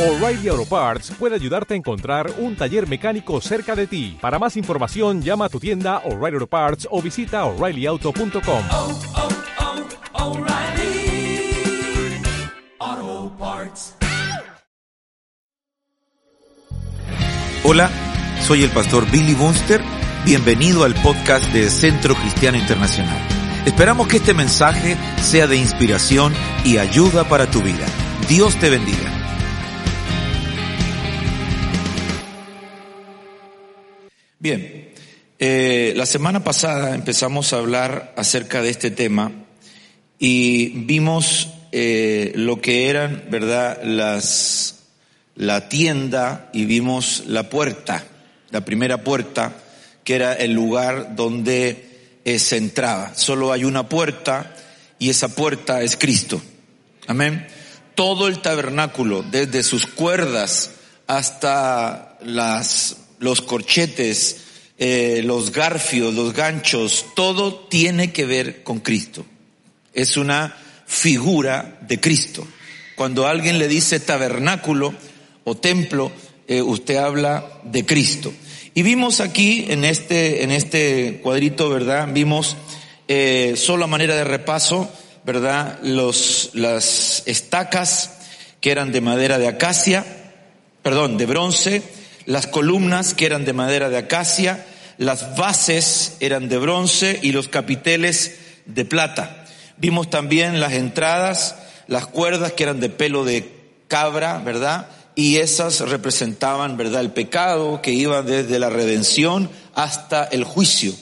O'Reilly Auto Parts puede ayudarte a encontrar un taller mecánico cerca de ti. Para más información, llama a tu tienda O'Reilly Auto Parts o visita oreillyauto.com. oh, oh, Parts. Hola, soy el pastor Billy Bunster. Bienvenido al podcast de Centro Cristiano Internacional. Esperamos que este mensaje sea de inspiración y ayuda para tu vida. Dios te bendiga. Bien, eh, la semana pasada empezamos a hablar acerca de este tema y vimos eh, lo que eran, ¿verdad?, las, la tienda y vimos la puerta, la primera puerta, que era el lugar donde eh, se entraba. Solo hay una puerta y esa puerta es Cristo. Amén. Todo el tabernáculo, desde sus cuerdas hasta las, los corchetes, eh, los garfios, los ganchos, todo tiene que ver con Cristo. Es una figura de Cristo. Cuando alguien le dice tabernáculo o templo, eh, usted habla de Cristo. Y vimos aquí en este, en este cuadrito, ¿verdad? Vimos eh, solo a manera de repaso, ¿verdad? Los, las estacas que eran de madera de acacia, perdón, de bronce, las columnas que eran de madera de acacia, las bases eran de bronce y los capiteles de plata. Vimos también las entradas, las cuerdas que eran de pelo de cabra, ¿verdad? Y esas representaban, ¿verdad? El pecado que iba desde la redención hasta el juicio,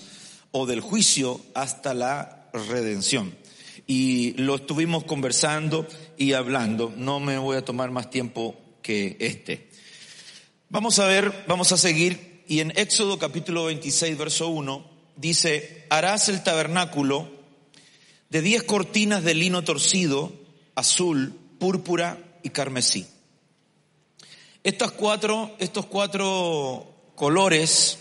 o del juicio hasta la redención. Y lo estuvimos conversando y hablando. No me voy a tomar más tiempo que este. Vamos a ver, vamos a seguir. Y en Éxodo capítulo 26, verso 1, dice, harás el tabernáculo de diez cortinas de lino torcido, azul, púrpura y carmesí. Estas cuatro, estos cuatro colores,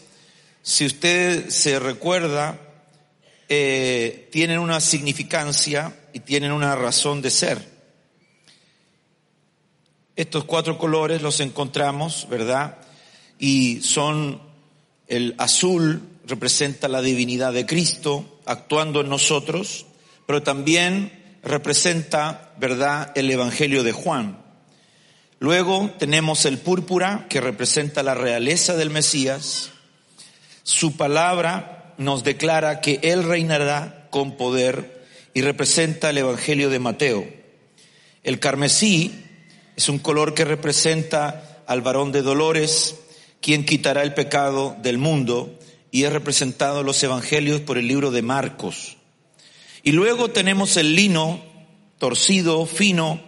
si usted se recuerda, eh, tienen una significancia y tienen una razón de ser. Estos cuatro colores los encontramos, ¿verdad? Y son el azul representa la divinidad de Cristo actuando en nosotros, pero también representa, ¿verdad?, el Evangelio de Juan. Luego tenemos el púrpura, que representa la realeza del Mesías. Su palabra nos declara que Él reinará con poder y representa el Evangelio de Mateo. El carmesí es un color que representa al varón de dolores, quien quitará el pecado del mundo, y es representado en los Evangelios por el libro de Marcos. Y luego tenemos el lino torcido, fino,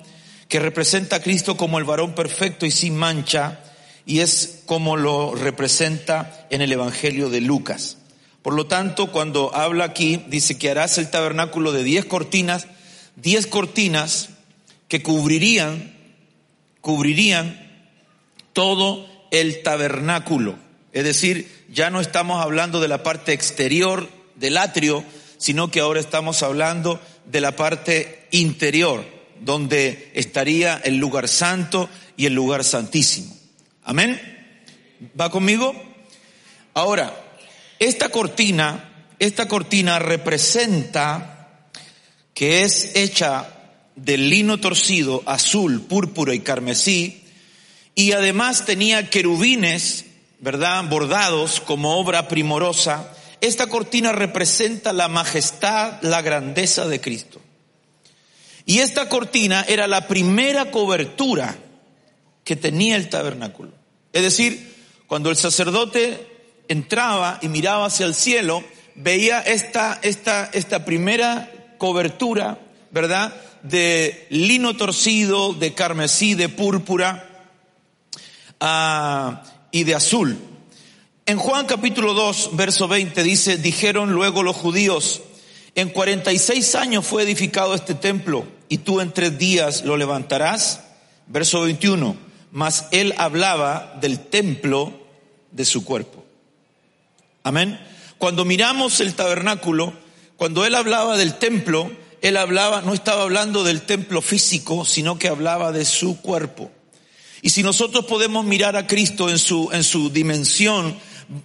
que representa a Cristo como el varón perfecto y sin mancha, y es como lo representa en el Evangelio de Lucas. Por lo tanto, cuando habla aquí, dice que harás el tabernáculo de diez cortinas, diez cortinas que cubrirían, cubrirían todo el tabernáculo. Es decir, ya no estamos hablando de la parte exterior del atrio, sino que ahora estamos hablando de la parte interior, donde estaría el lugar santo y el lugar santísimo. Amén. ¿Va conmigo? Ahora, esta cortina, esta cortina representa que es hecha del lino torcido, azul, púrpura y carmesí, y además tenía querubines, ¿verdad? Bordados como obra primorosa. Esta cortina representa la majestad, la grandeza de Cristo. Y esta cortina era la primera cobertura que tenía el tabernáculo. Es decir, cuando el sacerdote entraba y miraba hacia el cielo, veía esta, esta, esta primera cobertura, ¿verdad? De lino torcido, de carmesí, de púrpura uh, y de azul. En Juan capítulo 2, verso 20 dice, dijeron luego los judíos, en 46 años fue edificado este templo y tú en tres días lo levantarás. Verso 21, mas él hablaba del templo de su cuerpo. Amén. Cuando miramos el tabernáculo, cuando él hablaba del templo, él hablaba, no estaba hablando del templo físico, sino que hablaba de su cuerpo. Y si nosotros podemos mirar a Cristo en su, en su dimensión,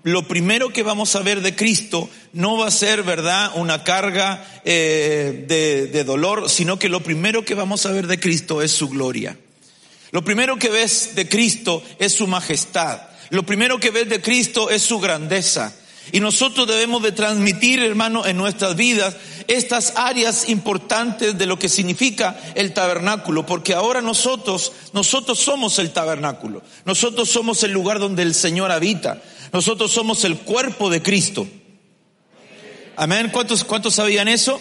lo primero que vamos a ver de Cristo no va a ser, ¿verdad?, una carga eh, de, de dolor, sino que lo primero que vamos a ver de Cristo es su gloria. Lo primero que ves de Cristo es su majestad. Lo primero que ves de Cristo es su grandeza. Y nosotros debemos de transmitir, hermano, en nuestras vidas estas áreas importantes de lo que significa el tabernáculo, porque ahora nosotros, nosotros somos el tabernáculo. Nosotros somos el lugar donde el Señor habita. Nosotros somos el cuerpo de Cristo. Amén. ¿Cuántos, cuántos sabían eso?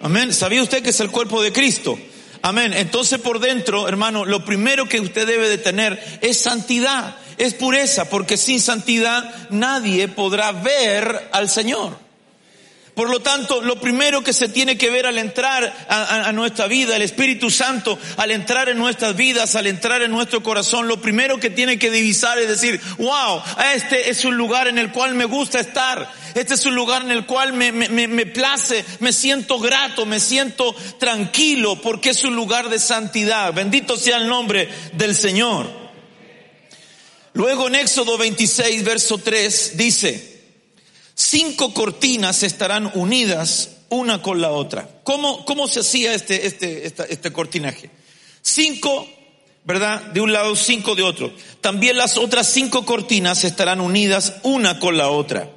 Amén. ¿Sabía usted que es el cuerpo de Cristo? Amén. Entonces por dentro, hermano, lo primero que usted debe de tener es santidad es pureza, porque sin santidad nadie podrá ver al Señor. Por lo tanto, lo primero que se tiene que ver al entrar a, nuestra vida, el Espíritu Santo, al entrar en nuestras vidas, al entrar en nuestro corazón, lo primero que tiene que divisar es decir, wow, este es un lugar en el cual me gusta estar, este es un lugar en el cual me, me, me place, me siento grato, me siento tranquilo, porque es un lugar de santidad. Bendito sea el nombre del Señor. Luego en Éxodo 26, verso 3 dice, cinco cortinas estarán unidas una con la otra. ¿Cómo, cómo se hacía este, este, este cortinaje? Cinco, ¿verdad? De un lado, cinco de otro. También las otras cinco cortinas estarán unidas una con la otra.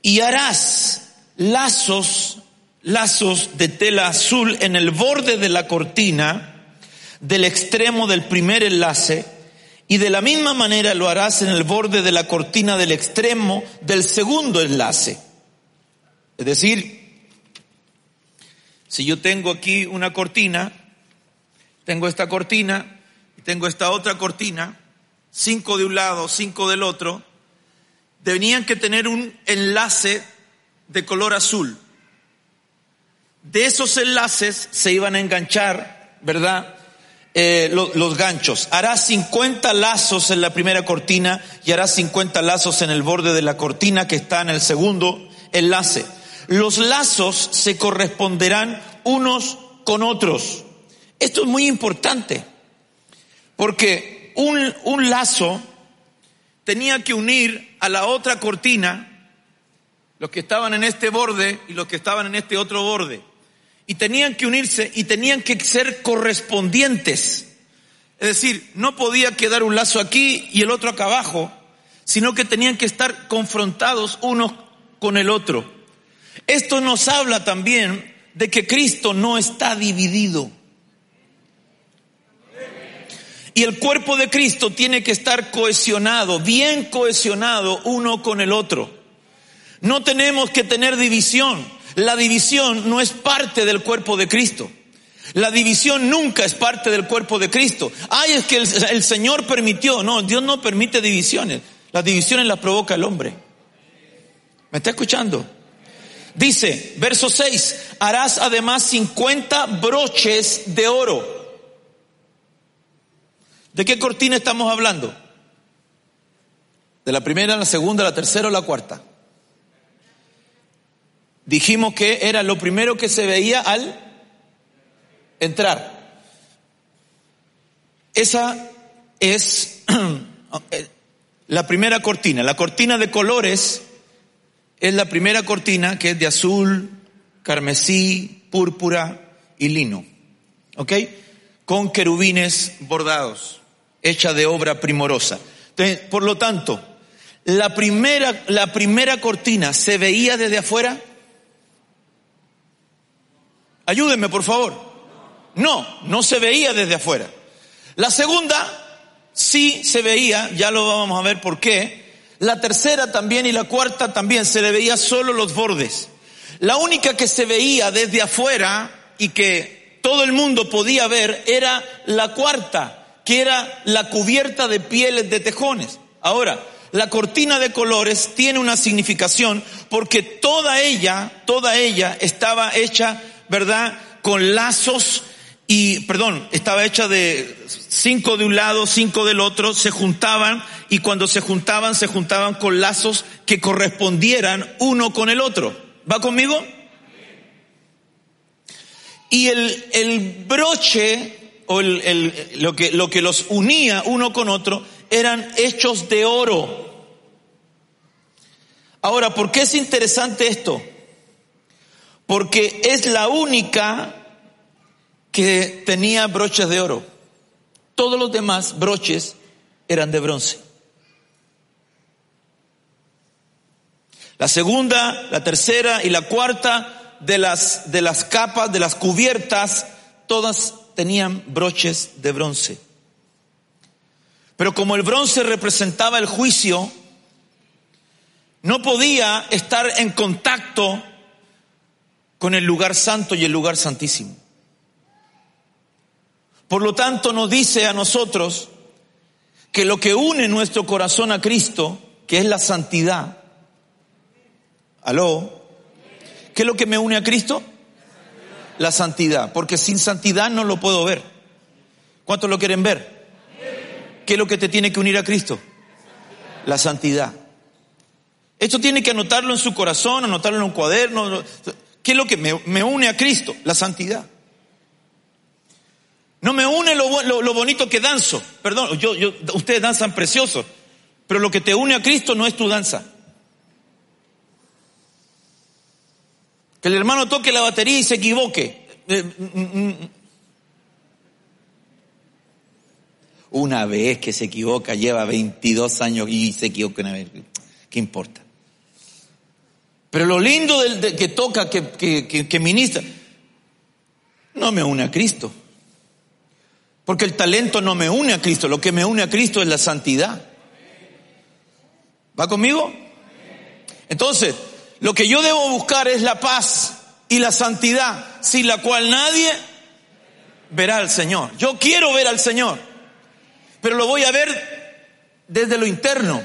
Y harás lazos, lazos de tela azul en el borde de la cortina, del extremo del primer enlace, y de la misma manera lo harás en el borde de la cortina del extremo del segundo enlace. Es decir, si yo tengo aquí una cortina, tengo esta cortina y tengo esta otra cortina, cinco de un lado, cinco del otro, tenían que tener un enlace de color azul. De esos enlaces se iban a enganchar, ¿verdad? Eh, los ganchos. Hará 50 lazos en la primera cortina y hará 50 lazos en el borde de la cortina que está en el segundo enlace. Los lazos se corresponderán unos con otros. Esto es muy importante porque un, un lazo tenía que unir a la otra cortina los que estaban en este borde y los que estaban en este otro borde y tenían que unirse y tenían que ser correspondientes. Es decir, no podía quedar un lazo aquí y el otro acá abajo, sino que tenían que estar confrontados unos con el otro. Esto nos habla también de que Cristo no está dividido. Y el cuerpo de Cristo tiene que estar cohesionado, bien cohesionado uno con el otro. No tenemos que tener división. La división no es parte del cuerpo de Cristo. La división nunca es parte del cuerpo de Cristo. Ay, es que el, Señor permitió. No, Dios no permite divisiones. Las divisiones las provoca el hombre. ¿Me está escuchando? Dice, verso 6, harás además 50 broches de oro. ¿De qué cortina estamos hablando? ¿De la primera, la segunda, la tercera o la cuarta? Dijimos que era lo primero que se veía al entrar. Esa es la primera cortina. La cortina de colores es la primera cortina que es de azul, carmesí, púrpura y lino. ¿Ok? Con querubines bordados, hecha de obra primorosa. Por lo tanto, la primera, la primera cortina se veía desde afuera Ayúdenme, por favor. No, no se veía desde afuera. La segunda sí se veía, ya lo vamos a ver por qué. La tercera también y la cuarta también se le veía solo los bordes. La única que se veía desde afuera y que todo el mundo podía ver era la cuarta, que era la cubierta de pieles de tejones. Ahora, la cortina de colores tiene una significación porque toda ella, toda ella estaba hecha ¿verdad? Con lazos y, perdón, estaba hecha de cinco de un lado, cinco del otro, se juntaban y cuando se juntaban, se juntaban con lazos que correspondieran uno con el otro. ¿Va conmigo? Y el, el broche o el- el- lo, que, lo que los unía uno con otro eran hechos de oro. Ahora, ¿por qué es interesante esto? Porque es la única que tenía broches de oro. Todos los demás broches eran de bronce. La segunda, la tercera y la cuarta de las, de las capas, de las cubiertas, todas tenían broches de bronce. Pero como el bronce representaba el juicio, no podía estar en contacto con el lugar santo y el lugar santísimo. Por lo tanto, nos dice a nosotros que lo que une nuestro corazón a Cristo, que es la santidad, aló, ¿qué es lo que me une a Cristo? La santidad, porque sin santidad no lo puedo ver. ¿Cuántos lo quieren ver? ¿Qué es lo que te tiene que unir a Cristo? La santidad. Esto tiene que anotarlo en su corazón, anotarlo en un cuaderno. ¿Qué es lo que me, une a Cristo? La santidad. No me une lo, bonito que danzo. Perdón, yo, ustedes danzan precioso. Pero lo que te une a Cristo no es tu danza. Que el hermano toque la batería y se equivoque. Eh, mm, mm, mm. Una vez que se equivoca, lleva 22 años y se equivoca una vez. ¿Qué importa? Pero lo lindo del, de- que toca, que, que- que ministra, no me une a Cristo. Porque el talento no me une a Cristo, lo que me une a Cristo es la santidad. ¿Va conmigo? Entonces, lo que yo debo buscar es la paz y la santidad, sin la cual nadie verá al Señor. Yo quiero ver al Señor, pero lo voy a ver desde lo interno.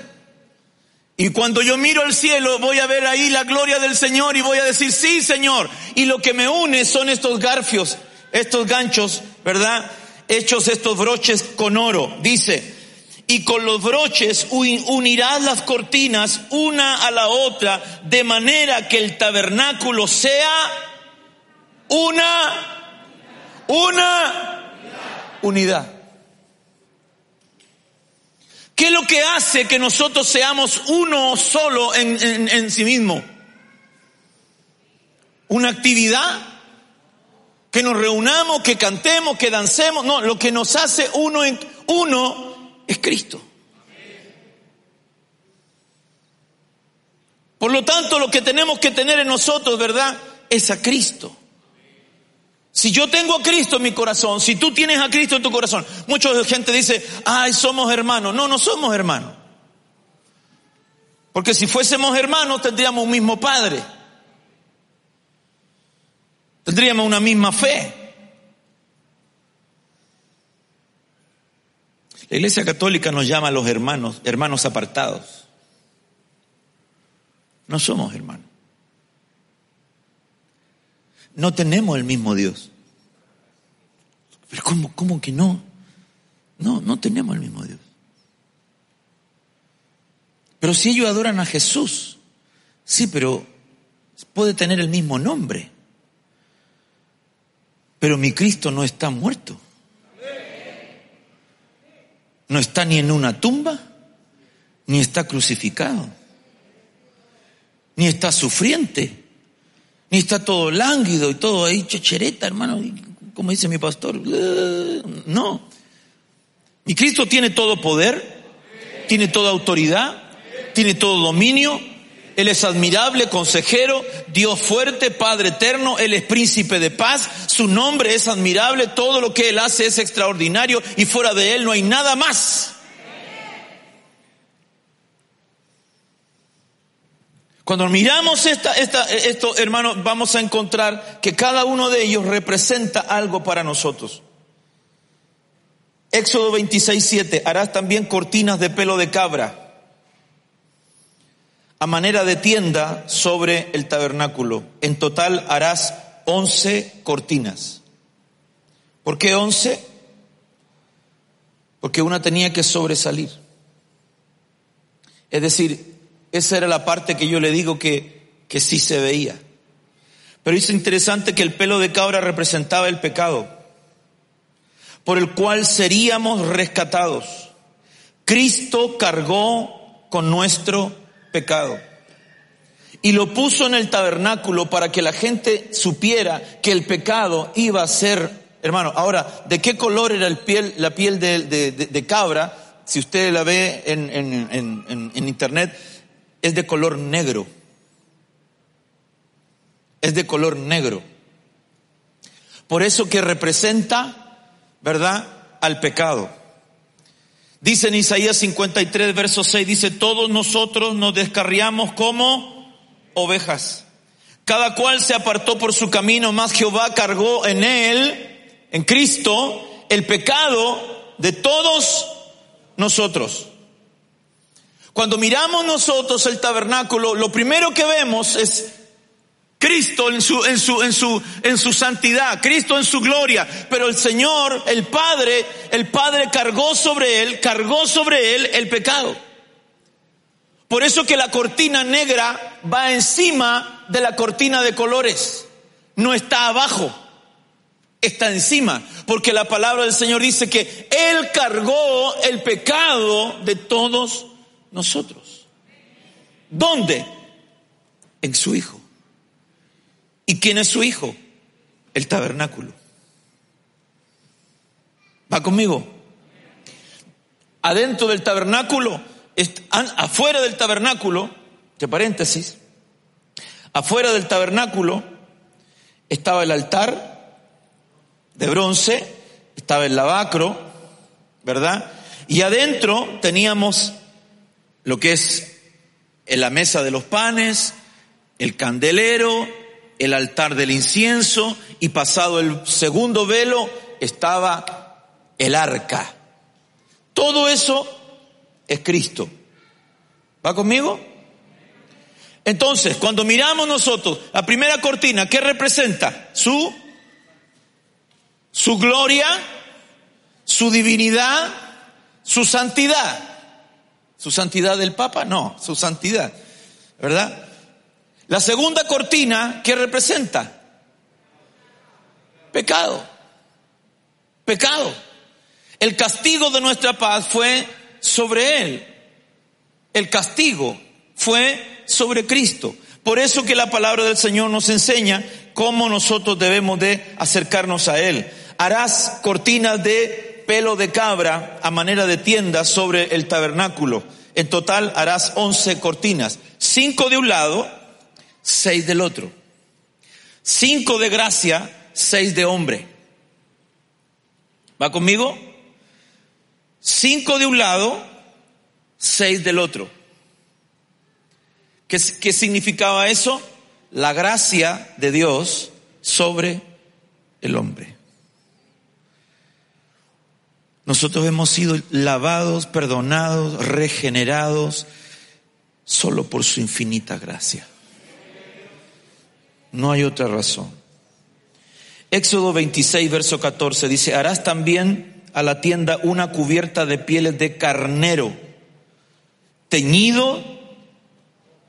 Y cuando yo miro al cielo, voy a ver ahí la gloria del Señor y voy a decir, sí, Señor. Y lo que me une son estos garfios, estos ganchos, ¿verdad? Hechos estos broches con oro. Dice, y con los broches uni- unirás las cortinas una a la otra, de manera que el tabernáculo sea una, una unidad. ¿Qué es lo que hace que nosotros seamos uno solo en, sí mismo? ¿Una actividad? ¿Que nos reunamos, que cantemos, que dancemos? No, lo que nos hace uno, en, uno es Cristo. Por lo tanto, lo que tenemos que tener en nosotros, ¿verdad? Es a Cristo. Si yo tengo a Cristo en mi corazón, si tú tienes a Cristo en tu corazón, mucha gente dice, ay, somos hermanos. No, no somos hermanos. Porque si fuésemos hermanos tendríamos un mismo Padre. Tendríamos una misma fe. La Iglesia Católica nos llama a los hermanos, hermanos apartados. No somos hermanos. No tenemos el mismo Dios. Pero ¿cómo, cómo que no? No, no tenemos el mismo Dios. Pero si ellos adoran a Jesús, sí, pero puede tener el mismo nombre. Pero mi Cristo no está muerto. No está ni en una tumba, ni está crucificado, ni está sufriente, ni está todo lánguido y todo ahí chechereta, hermano, como dice mi pastor. No. Mi Cristo tiene todo poder, tiene toda autoridad, tiene todo dominio. Él es admirable, consejero, Dios fuerte, Padre eterno, Él es príncipe de paz, su nombre es admirable, todo lo que Él hace es extraordinario y fuera de Él no hay nada más. Cuando miramos esta, esta, esto, hermanos, vamos a encontrar que cada uno de ellos representa algo para nosotros. Éxodo 26, 7, harás también cortinas de pelo de cabra a manera de tienda sobre el tabernáculo. En total harás 11 cortinas. ¿Por qué 11? Porque una tenía que sobresalir. Es decir, esa era la parte que yo le digo que, que sí se veía. Pero es interesante que el pelo de cabra representaba el pecado. por el cual seríamos rescatados. Cristo cargó con nuestro pecado y lo puso en el tabernáculo para que la gente supiera que el pecado iba a ser, hermano, ahora, ¿de qué color era la piel de, cabra? Si usted la ve en- en internet, es de color negro. Es de color negro. Por eso que representa, ¿verdad?, al pecado. Dice en Isaías 53, verso 6, dice, todos nosotros nos descarriamos como ovejas. Cada cual se apartó por su camino, más Jehová cargó en él, en Cristo, el pecado de todos nosotros. Cuando miramos nosotros el tabernáculo, lo primero que vemos es Cristo en su, en su, en su, en su santidad, Cristo en su gloria, pero el Señor, el Padre, el Padre cargó sobre él, cargó sobre él el pecado. Por eso que la cortina negra va encima de la cortina de colores, no está abajo, está encima, porque la palabra del Señor dice que Él cargó el pecado de todos nosotros. ¿Dónde? En su Hijo. ¿Y quién es su Hijo? El tabernáculo. ¿Va conmigo? Adentro del tabernáculo, afuera del tabernáculo, de paréntesis, afuera del tabernáculo estaba el altar de bronce, estaba el lavacro, ¿verdad? Y adentro teníamos lo que es en la mesa de los panes, el candelero, el altar del incienso y pasado el segundo velo estaba el arca. Todo eso es Cristo. ¿Va conmigo? Entonces, cuando miramos nosotros la primera cortina, ¿qué representa? Su, su gloria, su divinidad, su santidad. ¿Su santidad del Papa? No, su santidad. ¿Verdad? La segunda cortina, ¿qué representa? Pecado. Pecado. El castigo de nuestra paz fue sobre Él. El castigo fue sobre Cristo. Por eso que la palabra del Señor nos enseña cómo nosotros debemos de acercarnos a Él. Harás cortinas de pelo de cabra a manera de tienda sobre el tabernáculo. En total harás once cortinas. Cinco de un lado, seis del otro. Cinco de gracia, seis de hombre. ¿Va conmigo? Cinco de un lado, seis del otro. ¿Qué, qué significaba eso? La gracia de Dios sobre el hombre. Nosotros hemos sido lavados, perdonados, regenerados, solo por su infinita gracia. No hay otra razón. Éxodo 26, verso 14 dice, harás también a la tienda una cubierta de pieles de carnero, teñido,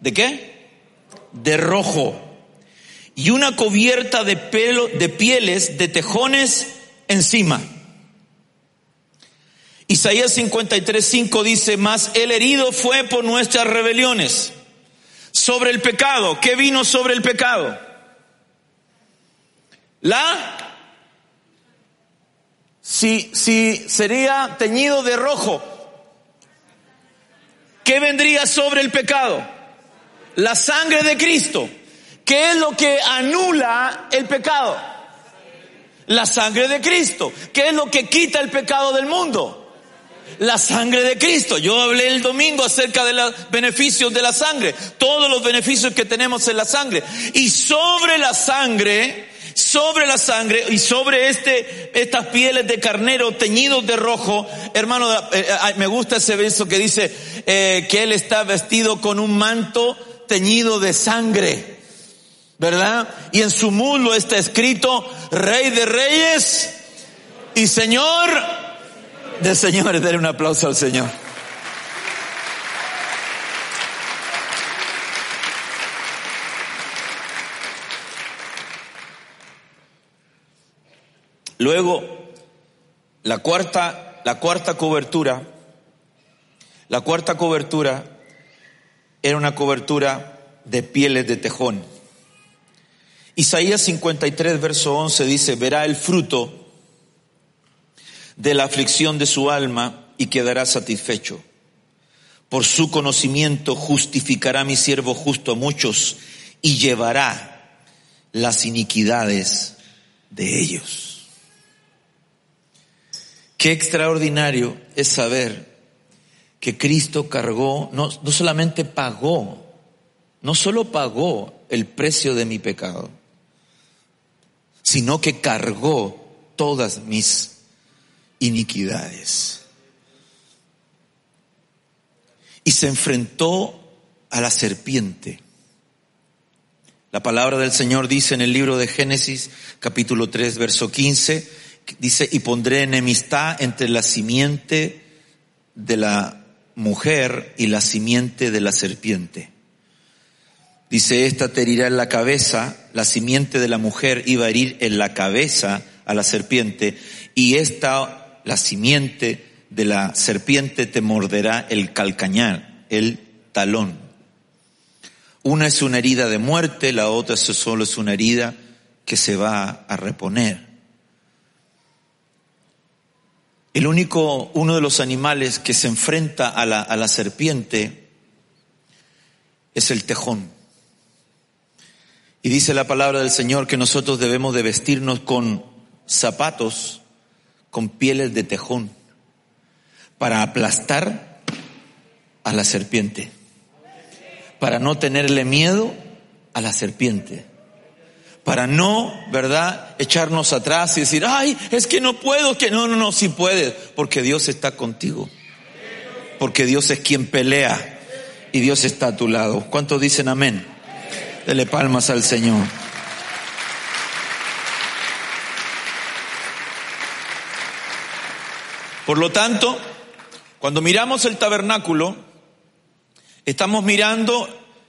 ¿de qué? De rojo. Y una cubierta de pelo, de pieles, de tejones encima. Isaías 53, 5 dice, más el herido fue por nuestras rebeliones. Sobre el pecado, ¿qué vino sobre el pecado? La, si, si sería teñido de rojo, ¿qué vendría sobre el pecado? La sangre de Cristo. ¿Qué es lo que anula el pecado? La sangre de Cristo. ¿Qué es lo que quita el pecado del mundo? La sangre de Cristo. Yo hablé el domingo acerca de los beneficios de la sangre. Todos los beneficios que tenemos en la sangre. Y sobre la sangre, sobre la sangre y sobre este, estas pieles de carnero teñidos de rojo, hermano, eh, eh, me gusta ese verso que dice eh, que él está vestido con un manto teñido de sangre. ¿Verdad? Y en su muslo está escrito Rey de Reyes y Señor de Señores. Denle un aplauso al Señor. Luego, La cuarta, la cuarta cobertura, la cuarta cobertura era una cobertura de pieles de tejón. Isaías 53, verso 11 dice, verá el fruto de la aflicción de su alma y quedará satisfecho. Por su conocimiento justificará mi siervo justo a muchos y llevará las iniquidades de ellos. Qué extraordinario es saber que Cristo cargó, no, no solamente pagó, no solo pagó el precio de mi pecado, sino que cargó todas mis iniquidades. Y se enfrentó a la serpiente. La palabra del Señor dice en el libro de Génesis, capítulo 3, verso 15, dice, y pondré enemistad entre la simiente de la mujer y la simiente de la serpiente. Dice, esta te herirá en la cabeza, la simiente de la mujer iba a herir en la cabeza a la serpiente, y esta, la simiente de la serpiente te morderá el calcañar, el talón. Una es una herida de muerte, la otra solo es una herida que se va a reponer. El único, uno de los animales que se enfrenta a la, a la serpiente es el tejón. Y dice la palabra del Señor que nosotros debemos de vestirnos con zapatos, con pieles de tejón, para aplastar a la serpiente para no tenerle miedo a la serpiente. Para no, ¿verdad?, echarnos atrás y decir, ay, es que no puedo, que no, no, no, si puedes, porque Dios está contigo. Porque Dios es quien pelea y Dios está a tu lado. ¿Cuántos dicen amén? Dele palmas al Señor. Por lo tanto, cuando miramos el tabernáculo, Estamos mirando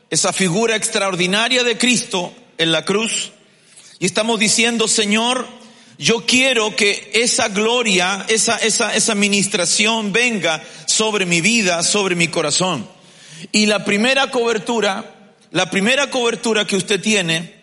esa figura extraordinaria de Cristo en la cruz y estamos diciendo, Señor, yo quiero que esa gloria, esa, esa, esa administración venga sobre mi vida, sobre mi corazón. Y la primera cobertura, la primera cobertura que usted tiene,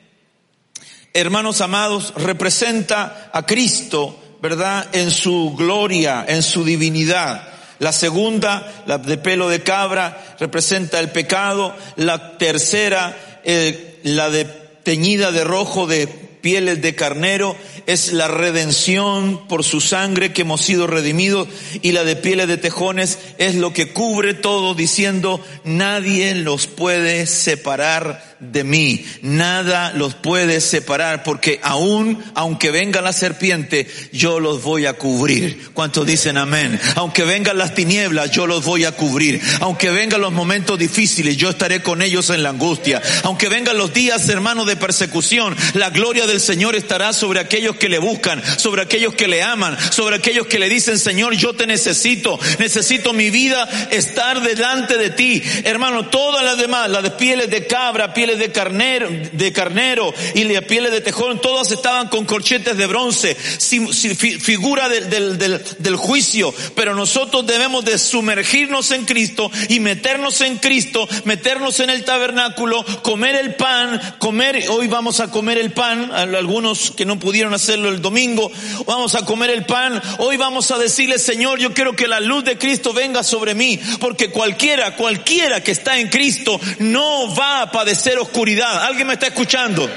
hermanos amados, representa a Cristo, ¿verdad? En su gloria, en su divinidad. La segunda, la de pelo de cabra, representa el pecado. La tercera, eh, la de teñida de rojo de pieles de carnero, es la redención por su sangre que hemos sido redimidos. Y la de pieles de tejones es lo que cubre todo diciendo, nadie los puede separar de mí. Nada los puede separar porque aún, aunque venga la serpiente, yo los voy a cubrir. ¿Cuántos dicen amén? Aunque vengan las tinieblas, yo los voy a cubrir. Aunque vengan los momentos difíciles, yo estaré con ellos en la angustia. Aunque vengan los días, hermanos, de persecución, la gloria del Señor estará sobre aquellos que le buscan, sobre aquellos que le aman, sobre aquellos que le dicen, Señor, yo te necesito, necesito mi vida estar delante de ti. Hermano, todas las demás, las de pieles de cabra, pieles de carnero, de carnero y las pieles de tejón, todas estaban con corchetes de bronce, figura del, del juicio, pero nosotros debemos de sumergirnos en Cristo y meternos en Cristo, meternos en el tabernáculo, comer el pan, comer, hoy vamos a comer el pan, algunos que no pudieron hacerlo el domingo, vamos a comer el pan, hoy vamos a decirle, Señor, yo quiero que la luz de Cristo venga sobre mí, porque cualquiera, cualquiera que está en Cristo no va a padecer oscuridad. ¿Alguien me está escuchando?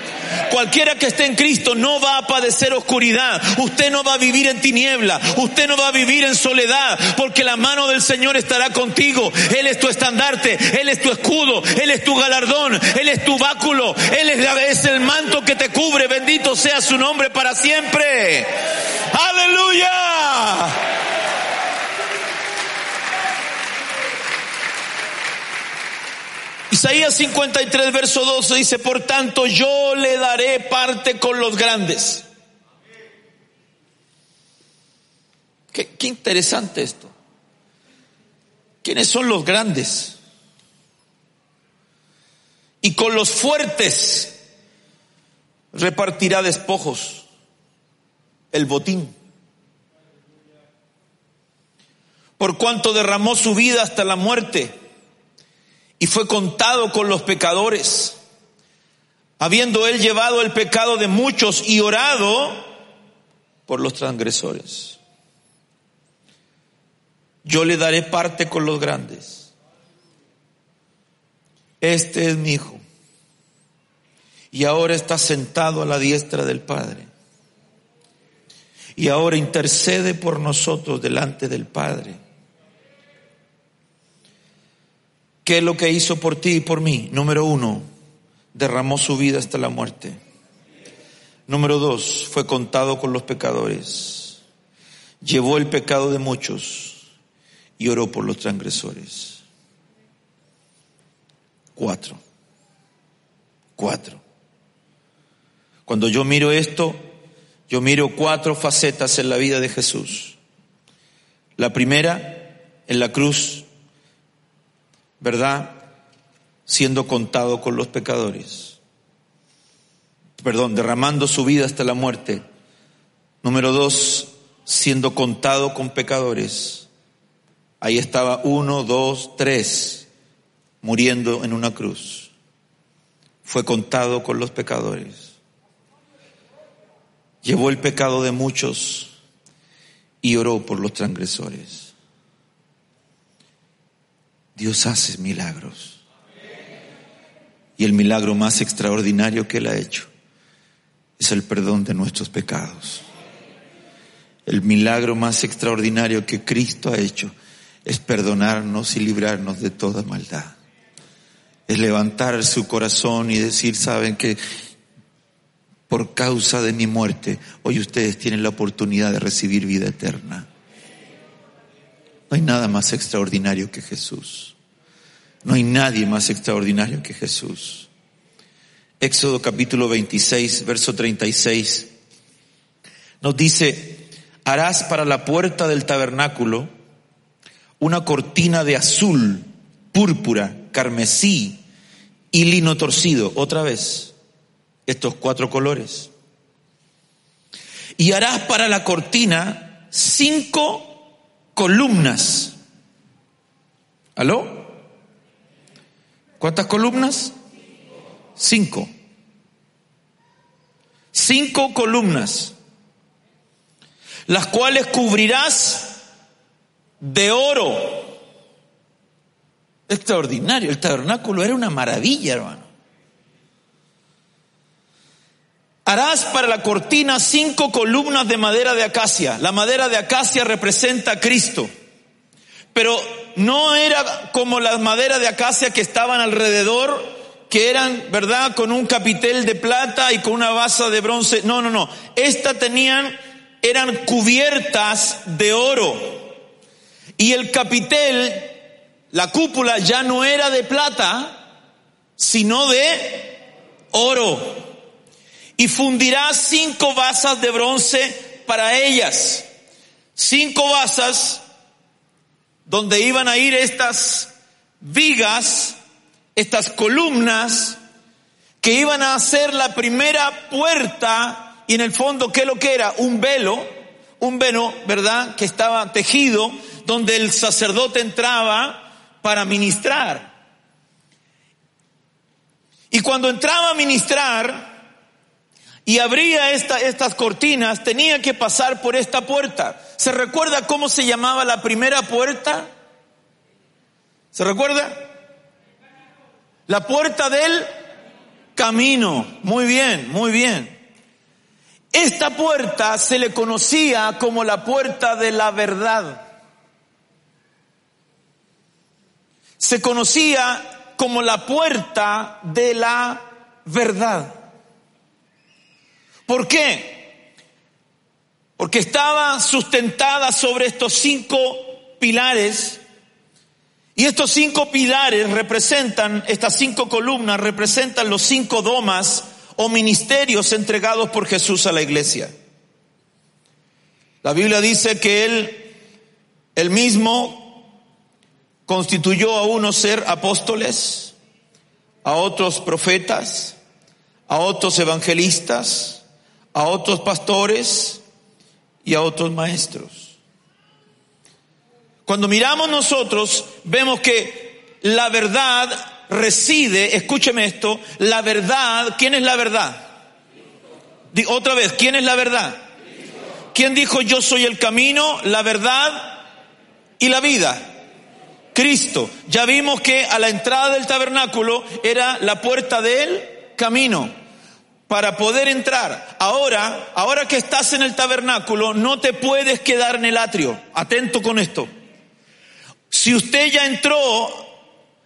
Cualquiera que esté en Cristo no va a padecer oscuridad. Usted no va a vivir en tiniebla. Usted no va a vivir en soledad. Porque la mano del Señor estará contigo. Él es tu estandarte. Él es tu escudo. Él es tu galardón. Él es tu báculo. Él es, el manto que te cubre. Bendito sea su nombre para siempre. Aleluya. Isaías 53, verso 12 dice, por tanto yo le daré parte con los grandes. Qué, qué interesante esto. ¿Quiénes son los grandes? Y con los fuertes repartirá despojos, el botín. por cuanto derramó su vida hasta la muerte y fue contado con los pecadores, habiendo él llevado el pecado de muchos y orado por los transgresores. Yo le daré parte con los grandes. Este es mi hijo. Y ahora está sentado a la diestra del Padre. Y ahora intercede por nosotros delante del Padre. ¿Qué es lo que hizo por ti y por mí? Número uno, derramó su vida hasta la muerte. Número dos, fue contado con los pecadores. Llevó el pecado de muchos y oró por los transgresores. Cuatro. Cuatro. Cuando yo miro esto, yo miro cuatro facetas en la vida de Jesús. La primera, en la cruz, ¿verdad? Siendo contado con los pecadores. Perdón, derramando su vida hasta la muerte. Número dos, siendo contado con pecadores. Ahí estaba uno, dos, tres, muriendo en una cruz. Fue contado con los pecadores. Llevó el pecado de muchos y oró por los transgresores. Dios hace milagros. Y el milagro más extraordinario que Él ha hecho es el perdón de nuestros pecados. El milagro más extraordinario que Cristo ha hecho es perdonarnos y librarnos de toda maldad. Es levantar su corazón y decir, saben que por causa de mi muerte, hoy ustedes tienen la oportunidad de recibir vida eterna. No hay nada más extraordinario que Jesús. No hay nadie más extraordinario que Jesús. Éxodo capítulo 26, verso 36, nos dice, harás para la puerta del tabernáculo una cortina de azul, púrpura, carmesí y lino torcido. Otra vez, estos cuatro colores. Y harás para la cortina cinco columnas. ¿Aló? ¿Cuántas columnas? Cinco. Cinco columnas, las cuales cubrirás de oro. Extraordinario, el tabernáculo era una maravilla, hermano. Harás para la cortina cinco columnas de madera de acacia. La madera de acacia representa a Cristo. Pero no era como las maderas de acacia que estaban alrededor, que eran, ¿verdad?, con un capitel de plata y con una base de bronce. No, no, no. Estas tenían, eran cubiertas de oro. Y el capitel, la cúpula ya no era de plata, sino de oro y fundirá cinco basas de bronce para ellas. Cinco basas donde iban a ir estas vigas, estas columnas, que iban a hacer la primera puerta y en el fondo, ¿qué es lo que era? Un velo, un velo, ¿verdad? Que estaba tejido, donde el sacerdote entraba para ministrar. Y cuando entraba a ministrar, y abría estas cortinas, tenía que pasar por esta puerta. ¿Se recuerda cómo se llamaba la primera puerta? ¿Se recuerda? La puerta del camino. Muy bien, muy bien. Esta puerta se le conocía como la puerta de la verdad. Se conocía como la puerta de la verdad. ¿Por qué? Porque estaba sustentada sobre estos cinco pilares y estos cinco pilares representan, estas cinco columnas representan los cinco domas o ministerios entregados por Jesús a la iglesia. La Biblia dice que Él, Él mismo, constituyó a unos ser apóstoles, a otros profetas, a otros evangelistas, a otros pastores y a otros maestros. Cuando miramos nosotros, vemos que la verdad reside, escúcheme esto, la verdad, ¿quién es la verdad? Otra vez, ¿quién es la verdad? ¿Quién dijo yo soy el camino, la verdad y la vida? Cristo. Ya vimos que a la entrada del tabernáculo era la puerta del camino para poder entrar. Ahora, ahora que estás en el tabernáculo, no te puedes quedar en el atrio. Atento con esto. Si usted ya entró,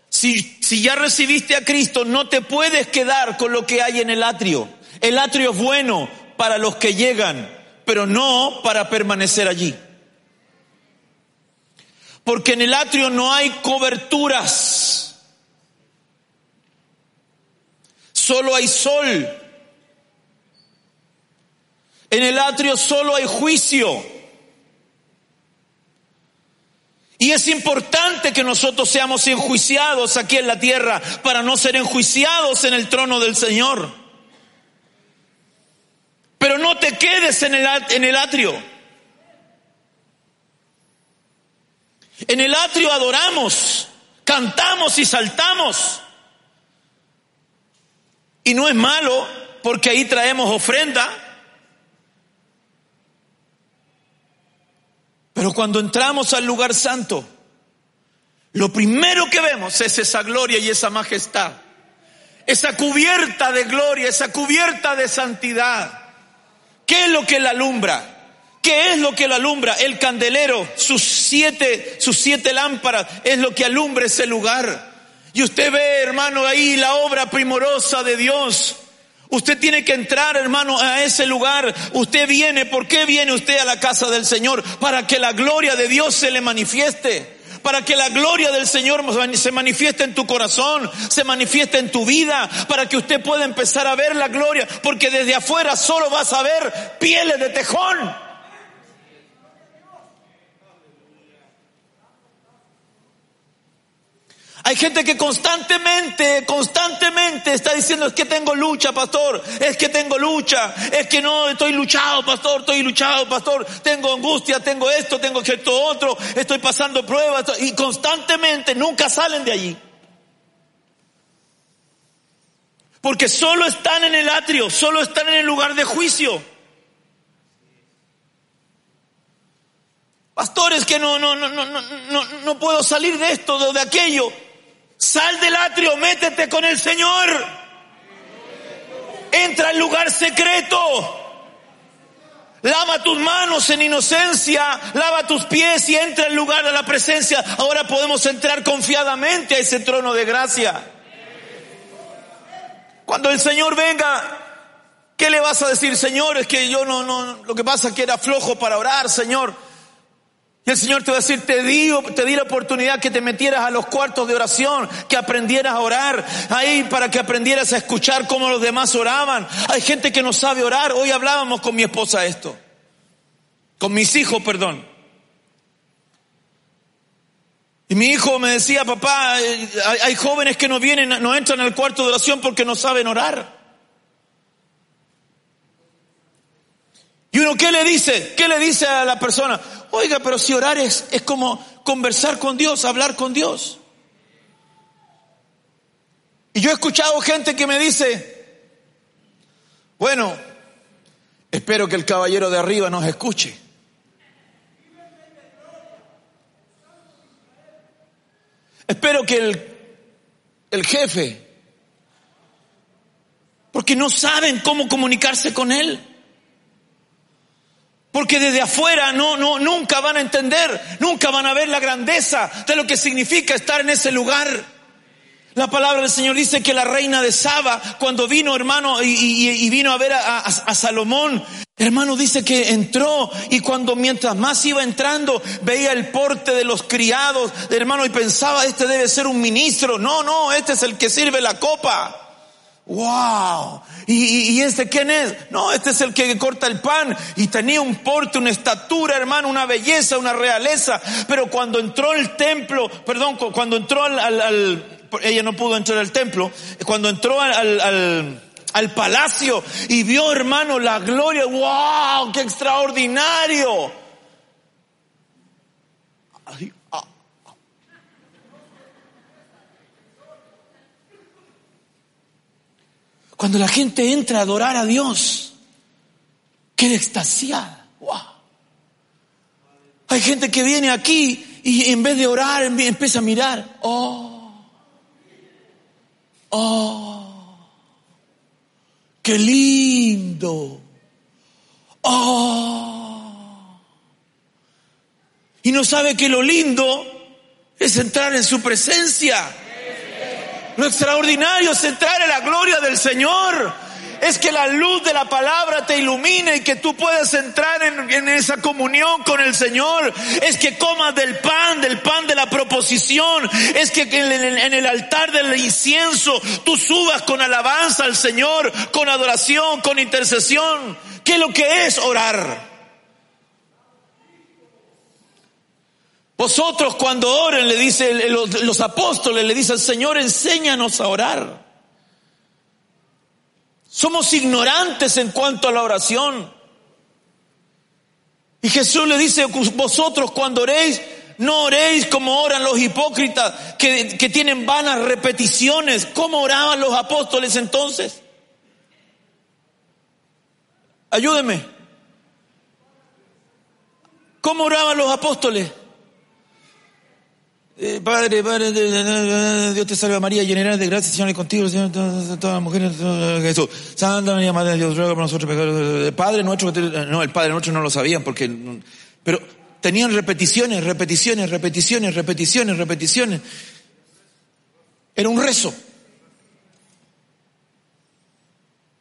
si, si ya recibiste a Cristo, no te puedes quedar con lo que hay en el atrio. El atrio es bueno para los que llegan, pero no para permanecer allí. Porque en el atrio no hay coberturas. Solo hay sol. En el atrio solo hay juicio. Y es importante que nosotros seamos enjuiciados aquí en la tierra para no ser enjuiciados en el trono del Señor. Pero no te quedes en el, en el atrio. En el atrio adoramos, cantamos y saltamos. Y no es malo porque ahí traemos ofrenda. Pero cuando entramos al lugar santo, lo primero que vemos es esa gloria y esa majestad. Esa cubierta de gloria, esa cubierta de santidad. ¿Qué es lo que la alumbra? ¿Qué es lo que la alumbra? El candelero, sus siete, sus siete lámparas, es lo que alumbra ese lugar. Y usted ve, hermano, ahí la obra primorosa de Dios. Usted tiene que entrar, hermano, a ese lugar. Usted viene, ¿por qué viene usted a la casa del Señor? Para que la gloria de Dios se le manifieste. Para que la gloria del Señor se manifieste en tu corazón, se manifieste en tu vida, para que usted pueda empezar a ver la gloria, porque desde afuera solo vas a ver pieles de tejón. Hay gente que constantemente, constantemente está diciendo es que tengo lucha, pastor, es que tengo lucha, es que no estoy luchado, pastor, estoy luchado, pastor, tengo angustia, tengo esto, tengo esto otro, estoy pasando pruebas y constantemente nunca salen de allí. Porque solo están en el atrio, solo están en el lugar de juicio. Pastores que no, no, no, no, no, no, puedo salir de esto, de aquello. Sal del atrio, métete con el Señor. Entra al lugar secreto. Lava tus manos en inocencia, lava tus pies y entra al lugar de la presencia. Ahora podemos entrar confiadamente a ese trono de gracia. Cuando el Señor venga, ¿qué le vas a decir, Señor? Es que yo no, no, lo que pasa es que era flojo para orar, Señor. El Señor te va a decir, te di, te di la oportunidad que te metieras a los cuartos de oración, que aprendieras a orar, ahí para que aprendieras a escuchar cómo los demás oraban. Hay gente que no sabe orar. Hoy hablábamos con mi esposa esto. Con mis hijos, perdón. Y mi hijo me decía, papá, hay, hay jóvenes que no vienen, no entran al cuarto de oración porque no saben orar. Y uno, ¿qué le dice? ¿Qué le dice a la persona? Oiga, pero si orar es, es como conversar con Dios, hablar con Dios. Y yo he escuchado gente que me dice, bueno, espero que el caballero de arriba nos escuche. Espero que el, el jefe, porque no saben cómo comunicarse con él. Porque desde afuera no, no, nunca van a entender, nunca van a ver la grandeza de lo que significa estar en ese lugar. La palabra del Señor dice que la reina de Saba, cuando vino hermano y, vino a ver a, Salomón, hermano dice que entró y cuando mientras más iba entrando veía el porte de los criados, hermano, y pensaba, este debe ser un ministro. No, no, este es el que sirve la copa. Wow. ¿Y, y, este quién es? No, este es el que corta el pan. Y tenía un porte, una estatura, hermano, una belleza, una realeza. Pero cuando entró el templo, perdón, cuando entró al, al, al ella no pudo entrar al templo, cuando entró al, al, al palacio y vio, hermano, la gloria, wow, qué extraordinario. Cuando la gente entra a adorar a Dios, queda extasiada. Hay gente que viene aquí y en vez de orar empieza a mirar. ¡Oh! ¡Oh! ¡Qué lindo! ¡Oh! Y no sabe que lo lindo es entrar en su presencia. Lo extraordinario es entrar en la gloria del Señor. Es que la luz de la palabra te ilumine y que tú puedas entrar en, esa comunión con el Señor. Es que comas del pan, del pan de la proposición. Es que en, en el altar del incienso tú subas con alabanza al Señor, con adoración, con intercesión. ¿Qué es lo que es orar? Vosotros cuando oren, le dice los, apóstoles, le dice al Señor, enséñanos a orar. Somos ignorantes en cuanto a la oración. Y Jesús le dice, vosotros cuando oréis, no oréis como oran los hipócritas que, que tienen vanas repeticiones. ¿Cómo oraban los apóstoles entonces? Ayúdeme. ¿Cómo oraban los apóstoles? Eh, padre, Padre, Dios te salve María, llena de gracia, Señor es contigo, Señor, todas, las mujeres, Jesús. Santa María, Madre de Dios, ruega por nosotros pecadores. Padre nuestro, no, el Padre nuestro no lo sabían porque, pero tenían repeticiones, repeticiones, repeticiones, repeticiones, repeticiones. Era un rezo.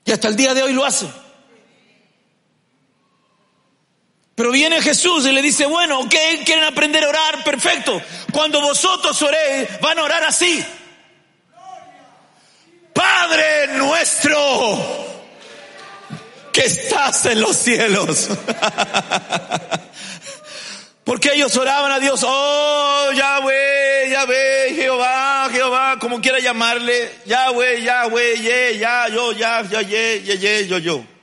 Y hasta el día de hoy lo hacen. Pero viene Jesús y le dice, bueno, ¿ok? ¿Quieren aprender a orar? Perfecto. Cuando vosotros oréis, van a orar así. Padre nuestro, que estás en los cielos. Porque ellos oraban a Dios, oh Yahweh, Yahweh, Jehová, Jehová, como quiera llamarle, Yahweh, Yahweh, ye, ya, yo, ya, ya, ye, ye, ye, yo, yo.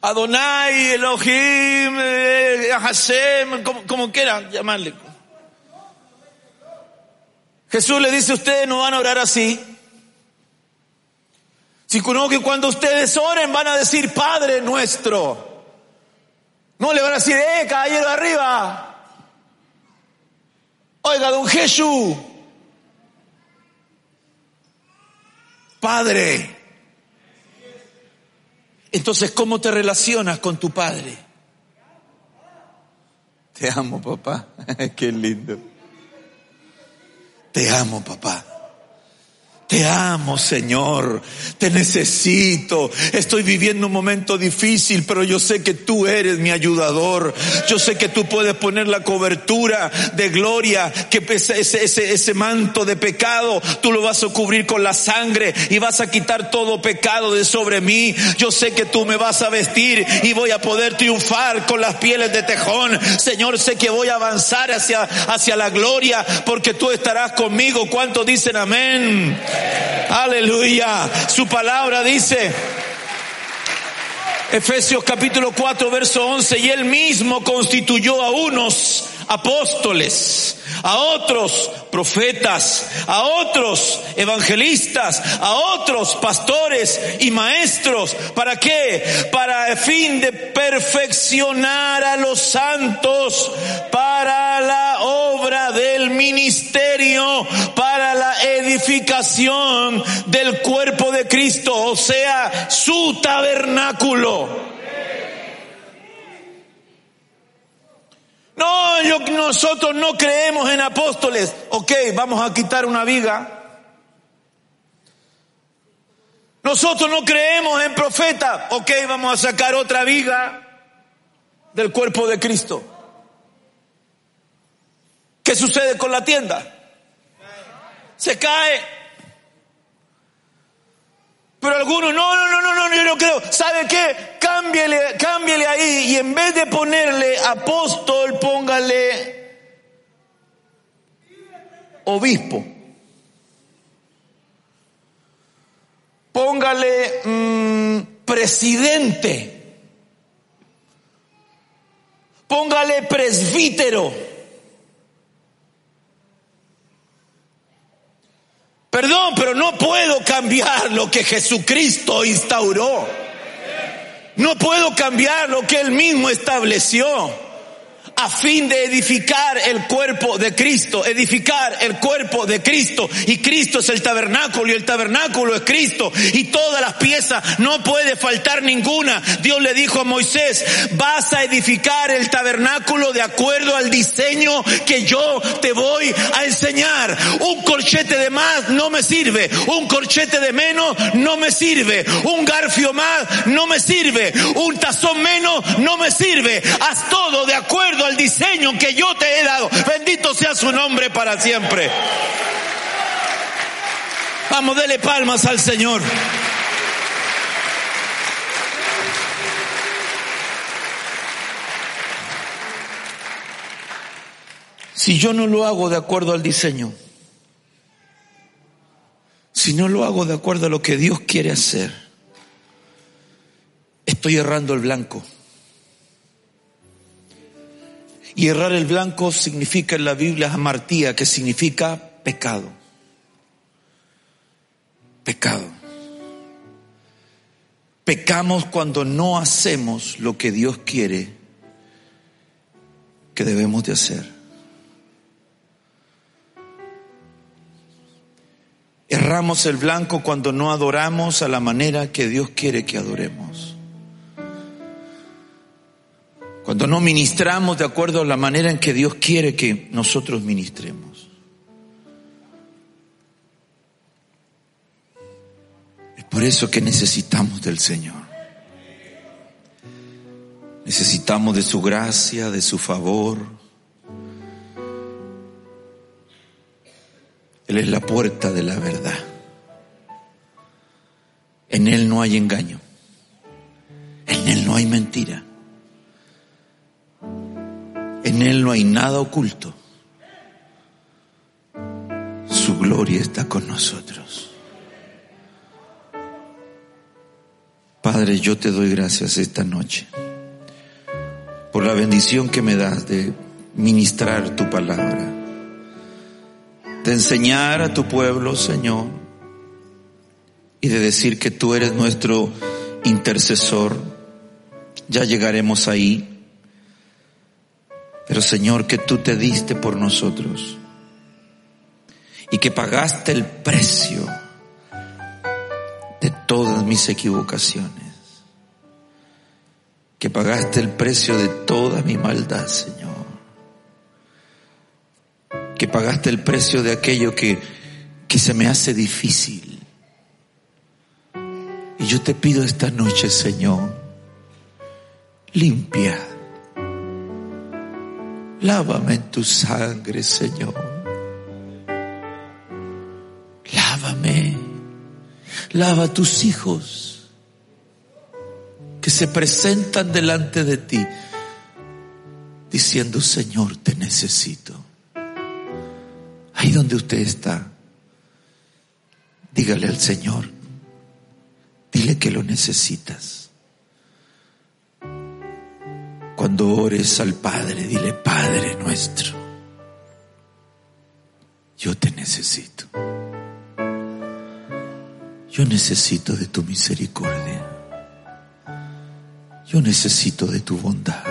Adonai, Elohim, eh, Hashem, como, como quieran llamarle. Jesús le dice, ustedes no van a orar así. Si que cuando ustedes oren van a decir, Padre nuestro. No le van a decir, eh, caballero arriba. Oiga, don Jesús. Padre. Entonces, ¿cómo te relacionas con tu padre? Te amo, papá. Qué lindo. Te amo, papá. Te amo, Señor. Te necesito. Estoy viviendo un momento difícil, pero yo sé que tú eres mi ayudador. Yo sé que tú puedes poner la cobertura de gloria, que ese, ese, ese manto de pecado, tú lo vas a cubrir con la sangre y vas a quitar todo pecado de sobre mí. Yo sé que tú me vas a vestir y voy a poder triunfar con las pieles de tejón. Señor, sé que voy a avanzar hacia, hacia la gloria porque tú estarás conmigo. ¿Cuántos dicen amén? Aleluya. Su palabra dice, Efesios capítulo 4, verso 11, y él mismo constituyó a unos apóstoles, a otros profetas, a otros evangelistas, a otros pastores y maestros. ¿Para qué? Para el fin de perfeccionar a los santos para la obra del ministerio, para la edificación del cuerpo de Cristo, o sea, su tabernáculo. No, yo, nosotros no creemos en apóstoles. Ok, vamos a quitar una viga. Nosotros no creemos en profeta. Ok, vamos a sacar otra viga del cuerpo de Cristo. ¿Qué sucede con la tienda? Se cae. Pero algunos, no, no, no, no, no, yo no creo. ¿Sabe qué? Cámbiele, cámbiele ahí y en vez de ponerle apóstol, póngale obispo. Póngale mm, presidente. Póngale presbítero. Perdón, pero no puedo cambiar lo que Jesucristo instauró. No puedo cambiar lo que Él mismo estableció a fin de edificar el cuerpo de Cristo, edificar el cuerpo de Cristo. Y Cristo es el tabernáculo y el tabernáculo es Cristo. Y todas las piezas, no puede faltar ninguna. Dios le dijo a Moisés, vas a edificar el tabernáculo de acuerdo al diseño que yo te voy a enseñar. Un corchete de más no me sirve. Un corchete de menos no me sirve. Un garfio más no me sirve. Un tazón menos no me sirve. Haz todo de acuerdo al diseño que yo te he dado. Bendito sea su nombre para siempre. Vamos, dele palmas al Señor. Si yo no lo hago de acuerdo al diseño, si no lo hago de acuerdo a lo que Dios quiere hacer, estoy errando el blanco. Y errar el blanco significa en la Biblia amartía, que significa pecado. Pecado. Pecamos cuando no hacemos lo que Dios quiere que debemos de hacer. Erramos el blanco cuando no adoramos a la manera que Dios quiere que adoremos. Cuando no ministramos de acuerdo a la manera en que Dios quiere que nosotros ministremos. Es por eso que necesitamos del Señor. Necesitamos de su gracia, de su favor. Él es la puerta de la verdad. En Él no hay engaño. En Él no hay mentira. En Él no hay nada oculto. Su gloria está con nosotros. Padre, yo te doy gracias esta noche por la bendición que me das de ministrar tu palabra, de enseñar a tu pueblo, Señor, y de decir que tú eres nuestro intercesor. Ya llegaremos ahí pero Señor, que tú te diste por nosotros y que pagaste el precio de todas mis equivocaciones, que pagaste el precio de toda mi maldad, Señor, que pagaste el precio de aquello que, que se me hace difícil. Y yo te pido esta noche, Señor, limpia Lávame en tu sangre, Señor. Lávame. Lava a tus hijos que se presentan delante de ti diciendo, Señor, te necesito. Ahí donde usted está, dígale al Señor, dile que lo necesitas. Cuando ores al Padre, dile, Padre nuestro, yo te necesito. Yo necesito de tu misericordia. Yo necesito de tu bondad.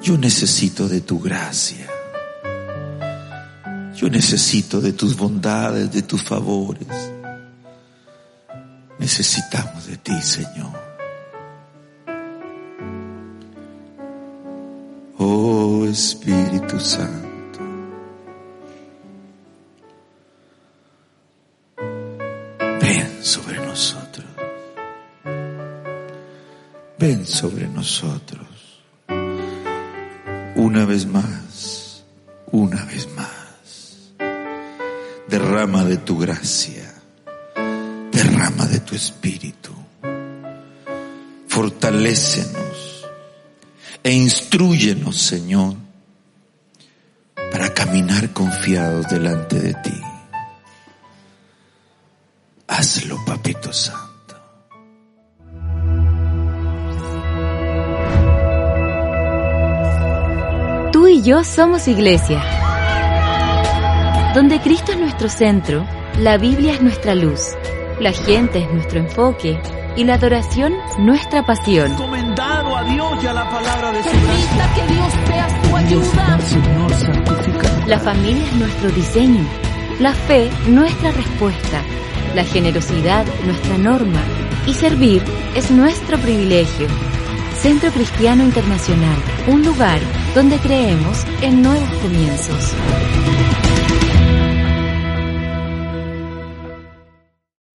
Yo necesito de tu gracia. Yo necesito de tus bondades, de tus favores. Necesitamos de ti, Señor. Espíritu Santo. Ven sobre nosotros. Ven sobre nosotros. Una vez más, una vez más. Derrama de tu gracia. Derrama de tu espíritu. Fortalécenos e instruyenos, Señor, caminar confiados delante de ti. Hazlo, Papito Santo. Tú y yo somos iglesia. Donde Cristo es nuestro centro, la Biblia es nuestra luz, la gente es nuestro enfoque y la adoración nuestra pasión. Encomendado a Dios y a la palabra de su Permita que Dios sea tu ayuda. Señor. La familia es nuestro diseño, la fe nuestra respuesta, la generosidad nuestra norma y servir es nuestro privilegio. Centro Cristiano Internacional, un lugar donde creemos en nuevos comienzos.